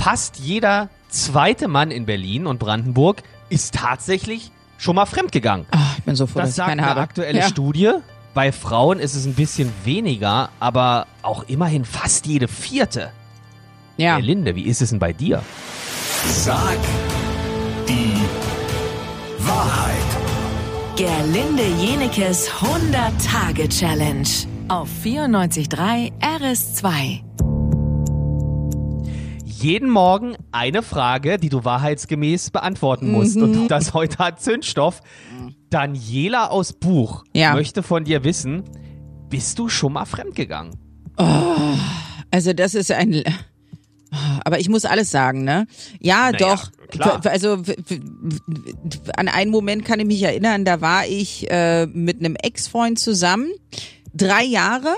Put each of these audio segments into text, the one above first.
fast jeder zweite Mann in Berlin und Brandenburg ist tatsächlich schon mal fremdgegangen. Ach, ich bin so froh, Das dass ich sagt keinen eine habe. aktuelle ja. Studie. Bei Frauen ist es ein bisschen weniger, aber auch immerhin fast jede vierte. Ja. Hey, Linde, wie ist es denn bei dir? Sag die Wahrheit. Gerlinde Jenekes 100-Tage-Challenge auf 94.3 RS2. Jeden Morgen eine Frage, die du wahrheitsgemäß beantworten musst. Mhm. Und das heute hat Zündstoff. Daniela aus Buch Ja. möchte von dir wissen, bist du schon mal fremdgegangen? Also das ist ein. Aber ich muss alles sagen, ne? Ja, Naja, doch. klar. Also an einen Moment kann ich mich erinnern, da war ich äh, mit einem Ex-Freund zusammen. Drei Jahre.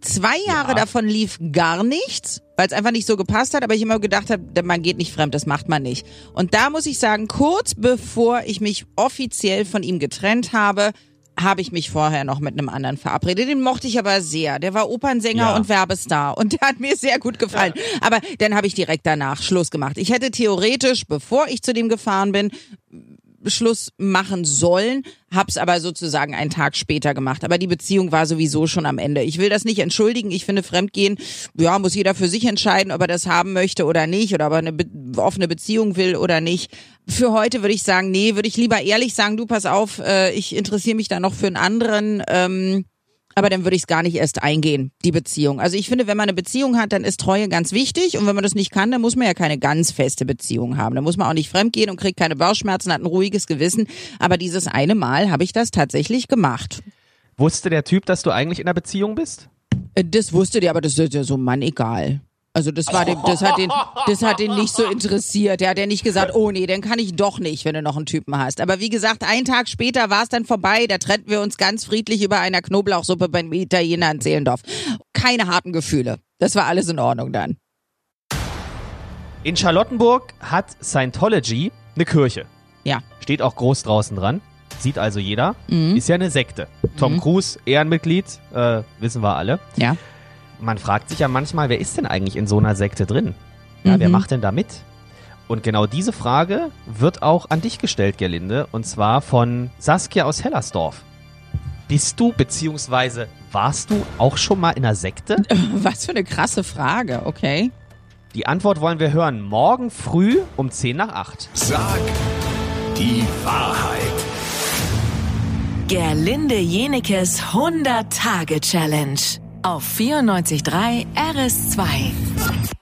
Zwei Jahre Ja. davon lief gar nichts, weil es einfach nicht so gepasst hat, aber ich immer gedacht habe, man geht nicht fremd, das macht man nicht. Und da muss ich sagen, kurz bevor ich mich offiziell von ihm getrennt habe, habe ich mich vorher noch mit einem anderen verabredet. Den mochte ich aber sehr. Der war Opernsänger Ja. und Werbestar und der hat mir sehr gut gefallen. Aber dann habe ich direkt danach Schluss gemacht. Ich hätte theoretisch, bevor ich zu dem gefahren bin, Schluss machen sollen, hab's aber sozusagen einen Tag später gemacht. Aber die Beziehung war sowieso schon am Ende. Ich will das nicht entschuldigen. Ich finde Fremdgehen, ja, muss jeder für sich entscheiden, ob er das haben möchte oder nicht oder ob er eine be offene Beziehung will oder nicht. Für heute würde ich sagen, nee, würde ich lieber ehrlich sagen, du pass auf, äh, ich interessiere mich da noch für einen anderen. Ähm, aber dann würde ich es gar nicht erst eingehen, die Beziehung. Also ich finde, wenn man eine Beziehung hat, dann ist Treue ganz wichtig. Und wenn man das nicht kann, dann muss man ja keine ganz feste Beziehung haben. Dann muss man auch nicht fremdgehen und kriegt keine Bauchschmerzen, hat ein ruhiges Gewissen. Aber dieses eine Mal habe ich das tatsächlich gemacht. Wusste der Typ, dass du eigentlich in einer Beziehung bist? Äh, Das wusste der, aber das ist ja so Mann egal. Also das war dem, das hat den, das hat den nicht so interessiert. Der hat ja nicht gesagt, oh nee, dann kann ich doch nicht, wenn du noch einen Typen hast. Aber wie gesagt, einen Tag später war es dann vorbei. Da trennten wir uns ganz friedlich über einer Knoblauchsuppe beim Italiener in Zehlendorf. Keine harten Gefühle. Das war alles in Ordnung dann. In Charlottenburg hat Scientology eine Kirche. Ja. Steht auch groß draußen dran. Sieht also jeder. Mhm. Ist ja eine Sekte. Tom Cruise, Ehrenmitglied, äh, wissen wir alle. Ja. Man fragt sich ja manchmal, wer ist denn eigentlich in so einer Sekte drin? Ja, Wer Mhm. macht denn da mit? Und genau diese Frage wird auch an dich gestellt, Gerlinde, und zwar von Saskia aus Hellersdorf. Bist du, beziehungsweise warst du auch schon mal in einer Sekte? Was für eine krasse Frage, okay. Die Antwort wollen wir hören morgen früh um 10 nach 8. Sag die Wahrheit. Gerlinde Jenekes 100-Tage-Challenge auf 94.3 RS2.